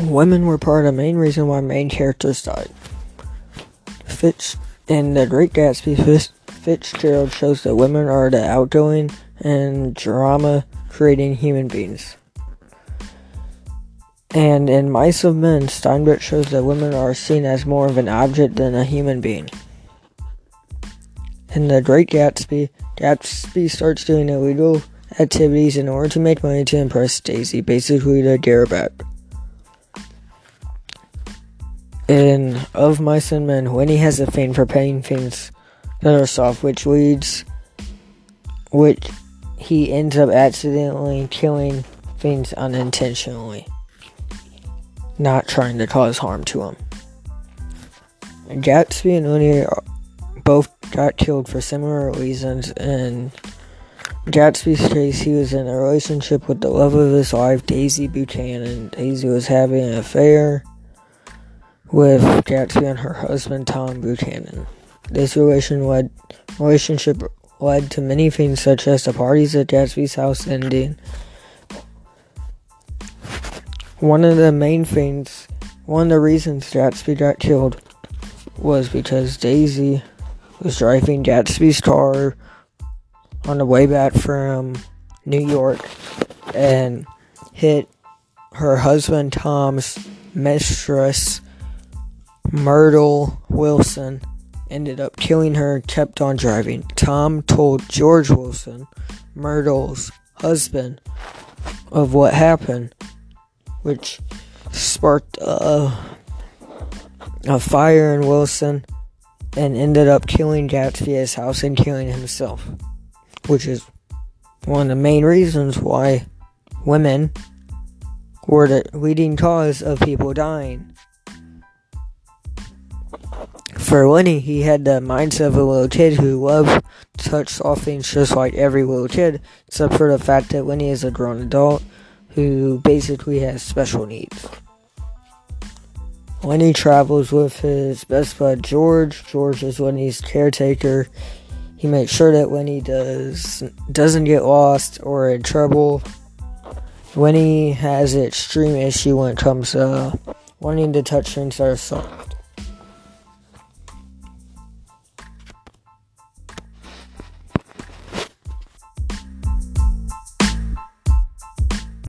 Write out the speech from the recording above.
Women were part of the main reason why main characters died. Fitz in The Great Gatsby, Fitzgerald shows that women are the outgoing and drama creating human beings. And in Mice of Men, Steinbeck shows that women are seen as more of an object than a human being. In The Great Gatsby, Gatsby starts doing illegal activities in order to make money to impress Daisy, basically to get In Of Mice and Men, Lennie has a fame for paying things that are soft, which leads, which he ends up accidentally killing things unintentionally, not trying to cause harm to him. Gatsby and Lennie both got killed for similar reasons. In Gatsby's case, he was in a relationship with the love of his life, Daisy Buchanan. Daisy was having an affair with Gatsby and her husband Tom Buchanan. This relation led, relationship led to many things such as the parties at Gatsby's house ending. One of the main things, one of the reasons Gatsby got killed was because Daisy was driving Gatsby's car on the way back from New York and hit her husband Tom's mistress Myrtle Wilson ended up killing her and kept on driving. Tom told George Wilson, Myrtle's husband, of what happened, which sparked a, a fire in Wilson and ended up killing Gatsby at his house and killing himself, which is one of the main reasons why women were the leading cause of people dying for Lennie, he had the mindset of a little kid who loved to touch soft things just like every little kid, except for the fact that Lennie is a grown adult who basically has special needs. Lennie travels with his best bud George. George is Lennie's caretaker. He makes sure that Lennie does doesn't get lost or in trouble. Lennie has an extreme issue when it comes to wanting to touch things soft